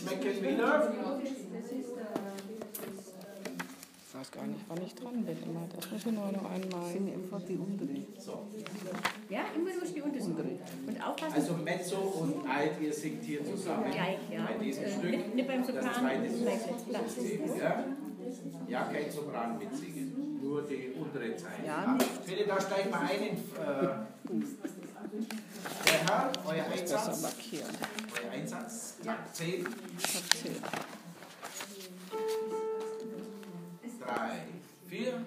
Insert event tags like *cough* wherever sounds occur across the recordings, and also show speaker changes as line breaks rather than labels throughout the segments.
Schmecken wieder.
Ich weiß gar nicht, wann ich dran bin immer. Das muss ich nur noch einmal.
Sind einfach die untere.
So.
Ja, immer durch die Untersuchung. Und aufpassen.
Also Mezzo und Alt, ihr singt hier zusammen.
Gleich, ja.
Bei diesem
Und, äh,
Stück.
nicht- nicht beim
das
Sopran,
zweite
gleich Platz.
System, ja? ja, kein Sopran mitsingen. Nur die untere Zeile.
Ja, nicht.
Bitte, da steigt mal ein in äh, der Herr, euer Einsatz.
Markieren.
Euer Einsatz, Tag 10. Tag 10. 3, 4,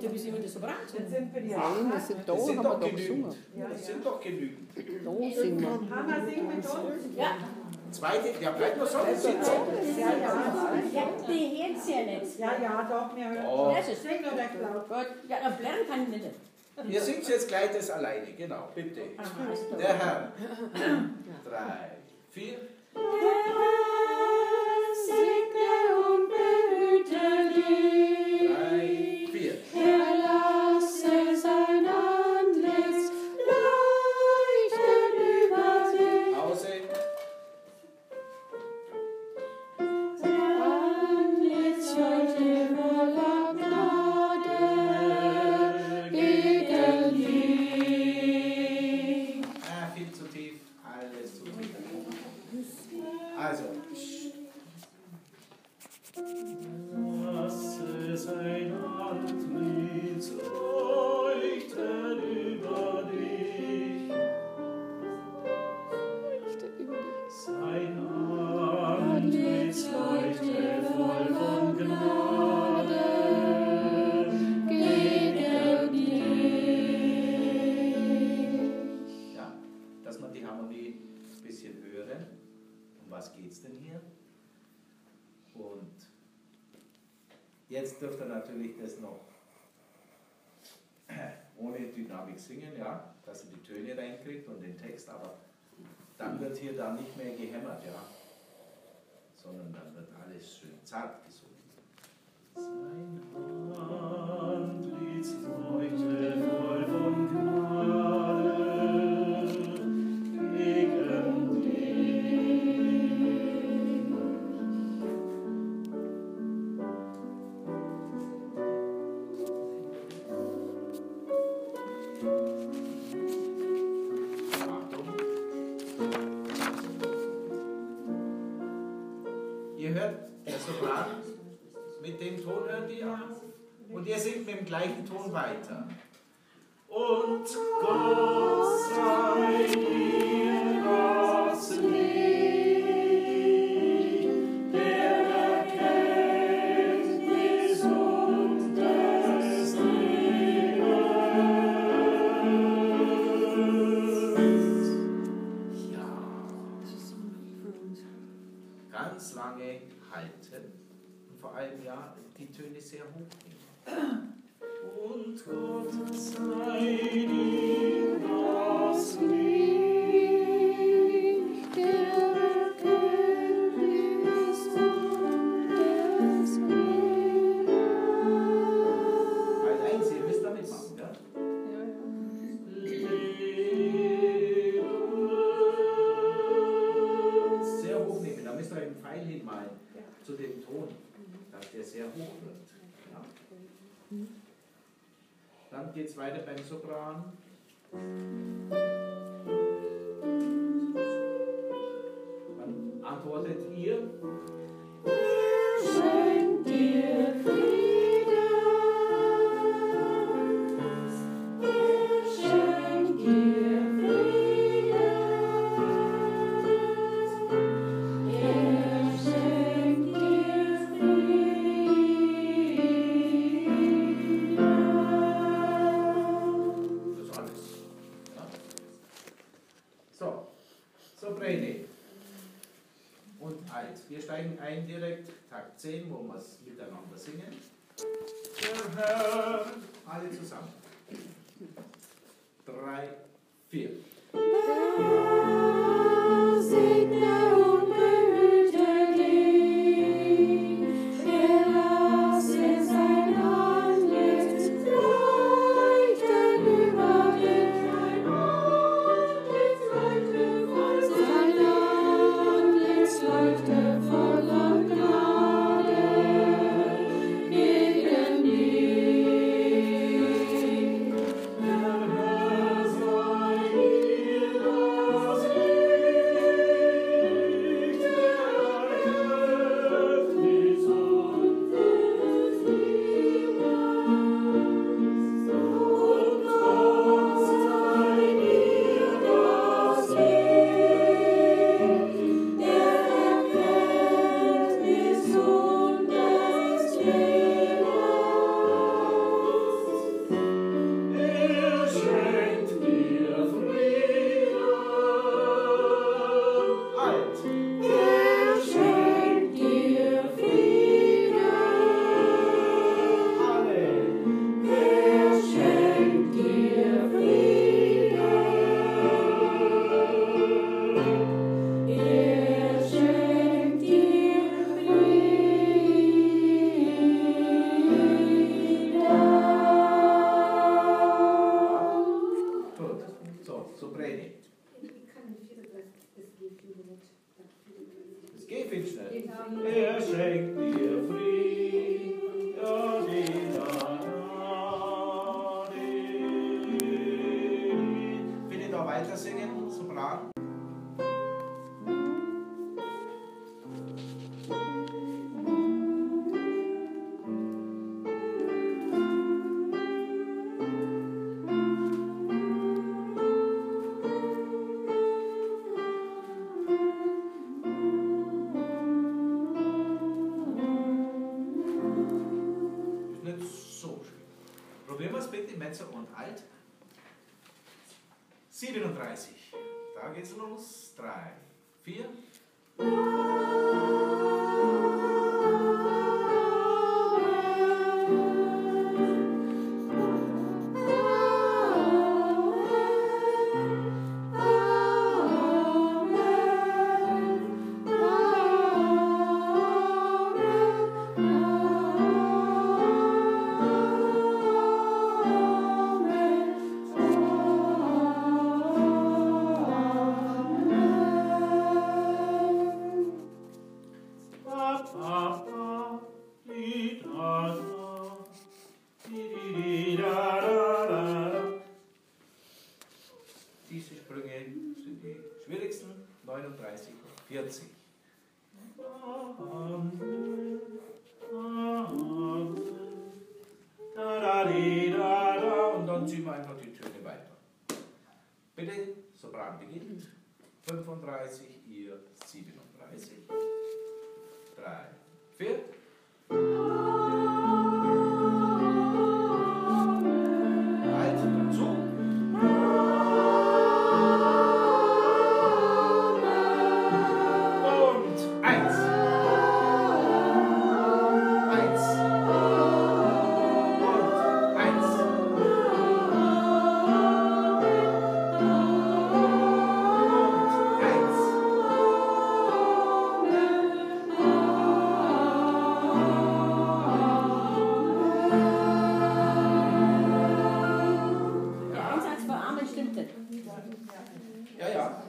Das hat ja bis immer der Sopran gesungen.
Nein, wir sind da,
Das sind
haben wir
doch
doch
genügend.
gesungen.
Das sind doch genügend.
Da singen wir.
Hanna, sing mit uns.
Ja,
Zweite, ja, bleibt nur so. Sind so.
Ja, ja.
ja die hört ja nicht.
Ja, ja, doch, wir hören.
Oh.
Das ist
Sing nur recht laut.
gut. Ja, aber lernen kann ich nicht.
Ihr singt jetzt gleich das alleine, genau, bitte.
Gut.
Der Herr. Drei, vier.
Segne und behüte
jetzt dürft ihr natürlich das noch *clears throat* ohne Dynamik singen, ja, dass ihr die Töne reinkriegt und den Text, aber dann wird hier da nicht mehr gehämmert, ja, sondern dann wird alles schön zart gesungen.
Sein Antlitz
weiter. Und Gott sei dir. sehr hoch wird. Ja? Dann geht es weiter beim Sopran. Dann antwortet ihr. indirekt Tag 10, wo wir es miteinander singen. Alle zusammen. Drei, vier.
wenig. Es geht viel. Er
schenkt dir Frieden. da da da. Don't do my Ja, ja.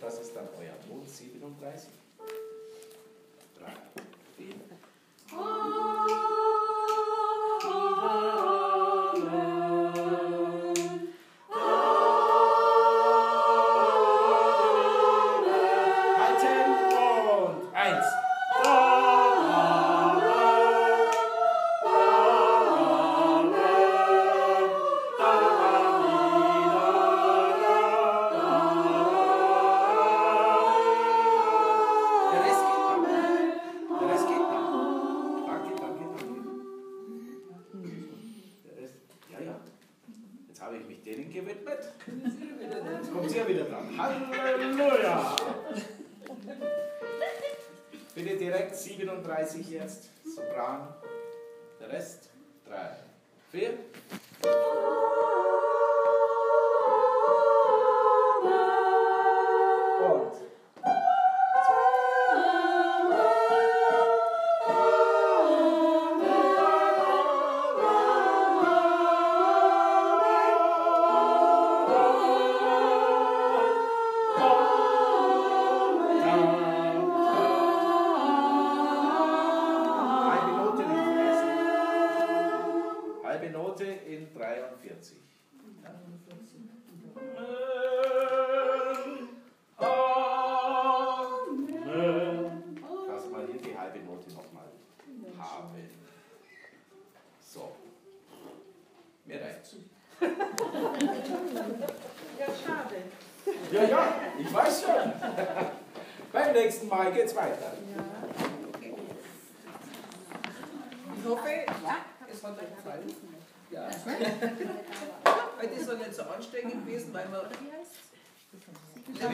Das ist dann euer Ton 37. Halleluja! Bitte direkt 37 jetzt, Sopran. Der Rest, 3, 4. haben. So. Mir reicht's.
Ja, schade.
Ja, ja, ich weiß schon. Beim nächsten Mal geht's weiter.
Ich hoffe, es hat euch gefallen. Ja. Weil das war nicht so anstrengend gewesen, weil wir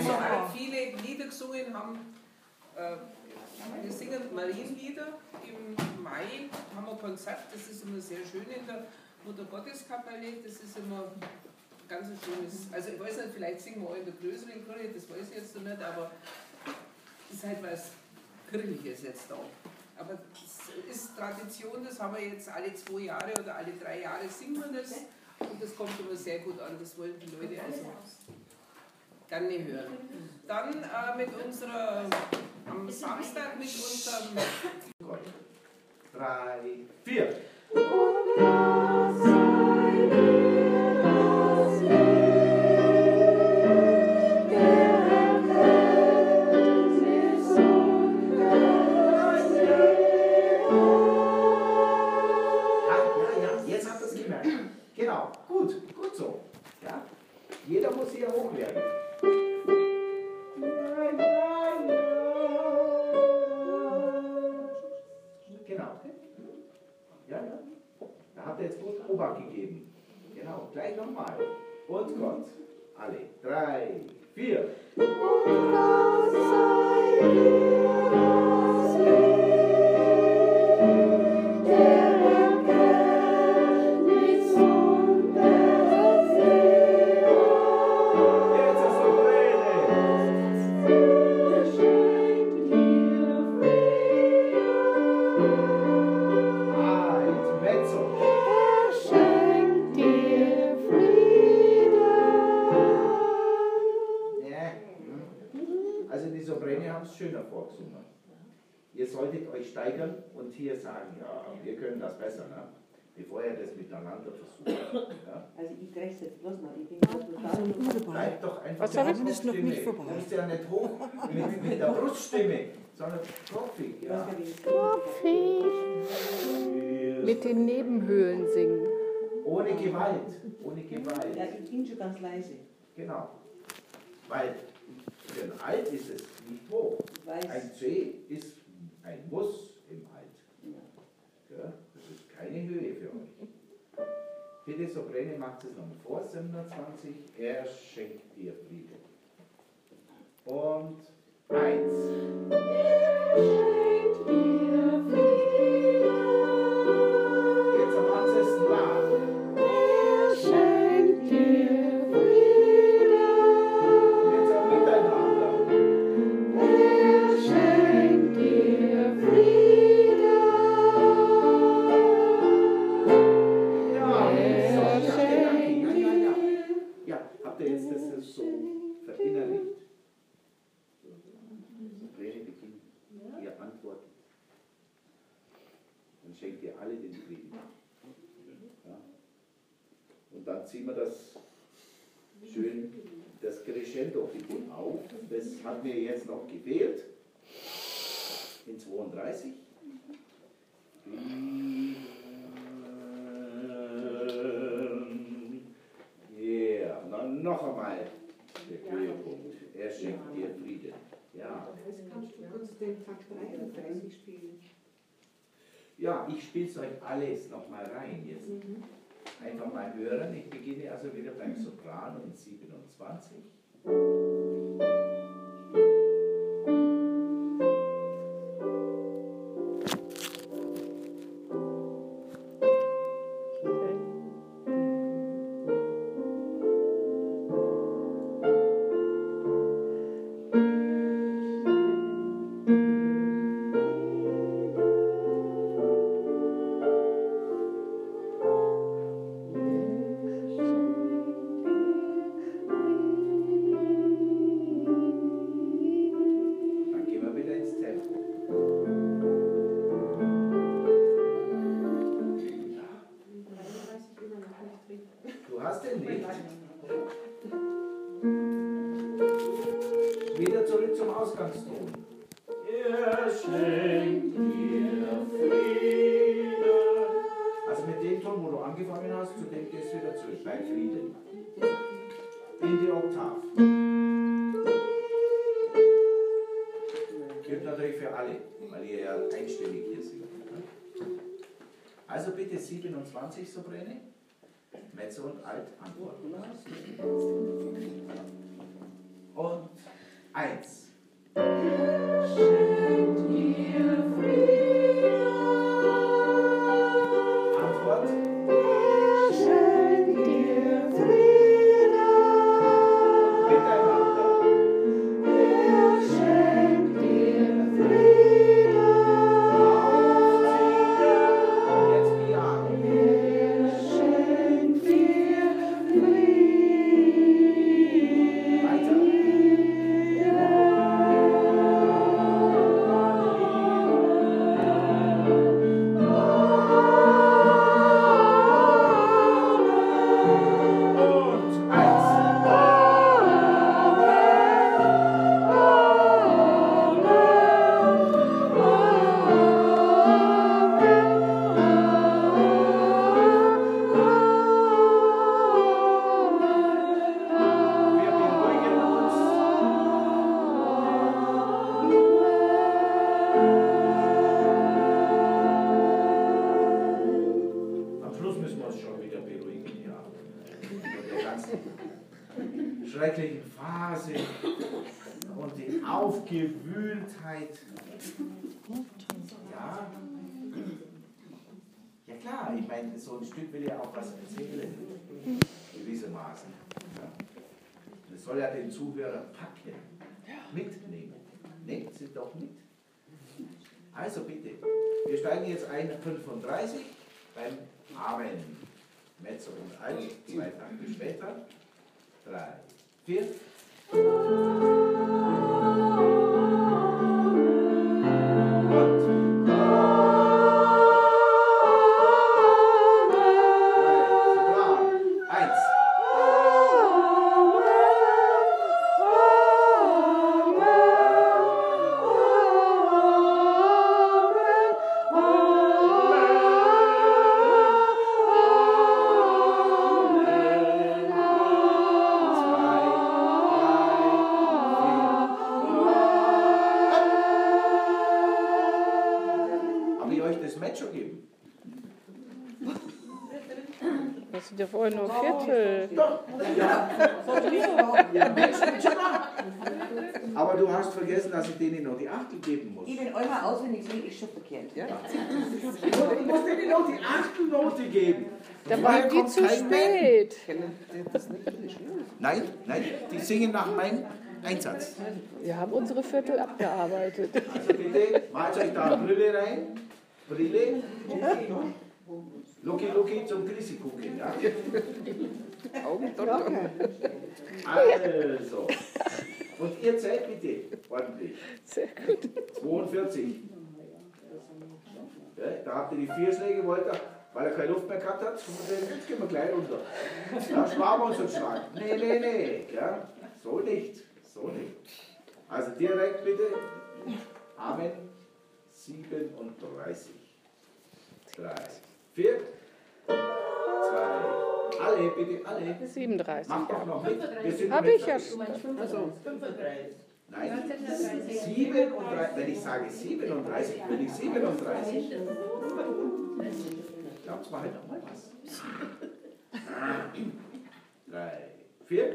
so arg viele Lieder gesungen haben. Äh, Wir singen Marienlieder. Im Mai haben wir Konzert, das ist immer sehr schön in der Mutter. Das ist immer ganz ein schönes. Also ich weiß nicht, vielleicht singen wir auch in der größeren Kirche, das weiß ich jetzt noch nicht, aber es ist halt was Kirchliches jetzt da. Aber es ist Tradition, das haben wir jetzt alle zwei Jahre oder alle drei Jahre singen wir das. Und das kommt immer sehr gut an, das wollen die Leute also gerne hören. Dann äh, mit unserer, am Samstag mit unserem
Gott. Drei, vier. Ja. Mit
den Nebenhöhlen singen.
Ohne Gewalt. Ohne
Ja,
Gewalt.
ich bin schon ganz leise.
Genau. Weil für ein Alt ist es nicht hoch. Ein C ist ein Muss im Alt.
Ja.
Ja, das ist keine Höhe für euch. Bitte, Soprane, macht es nochmal vor, 720. Er schenkt dir Frieden. Und eins. Das Crescendo bitte auf. Das hat mir jetzt noch gefehlt. In 32. Ja, dann noch einmal der Höhepunkt. Er schenkt dir Frieden. Ja.
Kannst du den Takt 33 spielen?
Ja, ich spiele es euch alles nochmal rein jetzt. einfach mal hören. Ich beginne also wieder beim Sopran in 27. Also mit dem Ton, wo du angefangen hast, zu dem gehst du wieder zurück. Bei Frieden. In die Oktav. Gilt natürlich für alle, weil ihr ja einstimmig hier singt. Also bitte 27 Sopräne, Mezzo und Alt antworten. Und eins. Schrecklichen Phase und die Aufgewühltheit. Ja. Ja klar, ich meine, so ein Stück will ja auch was erzählen, gewissermaßen. Ja. Das soll ja den Zuhörer packen, mitnehmen. Nehmt sie doch mit. Also bitte, wir steigen jetzt ein 35 beim Amen. Mezzo und Alt, zwei Takte später. Drei, vier.
Ja vorher nur Viertel.
Doch. Ja. Ja, Match stimmt schon mal. Aber du hast vergessen, dass ich denen noch die Achtel geben muss.
Ich bin eurer auswendig ist schon verkehrt. Ja?
Ich muss denen noch die Achtelnote geben.
Dann
Vorher
waren die zu spät.
Nein, nein, die singen nach meinem Einsatz.
Wir haben unsere Viertel abgearbeitet.
Also bitte, macht euch da eine Brille rein. Brille. Gucken, ja? Also. Und ihr zählt bitte ordentlich.
Sehr gut.
42. Ja, da habt ihr die vier Schläge, wollt ihr, weil er keine Luft mehr gehabt hat, und dann jetzt gehen wir gleich runter. Da sparen wir uns einen Schlag. Nee, nee, nee. Ja, so nicht. So nicht. Also direkt bitte. Amen. 37. 3, 4, 2, alle, bitte, alle.
37.
Macht doch noch mit. Wir sind
Hab
mit-
ich ja.
Nein, 37. Wenn ich sage 37, will ich 37. Glaubt mal halt noch mal was.
Drei, vier.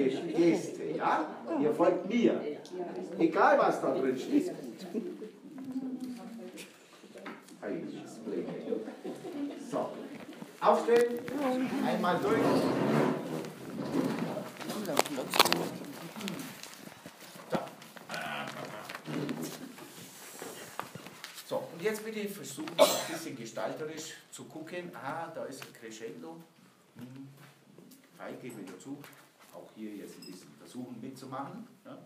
Meine Geste, ja? Ihr folgt mir. Egal was da drin steht. So, aufstehen, einmal durch. So, und jetzt bitte versuchen, ein bisschen gestalterisch zu gucken. Ah, da ist ein Crescendo. Hm. Drei geht wieder zu. Auch hier jetzt ein bisschen versuchen mitzumachen. Ja.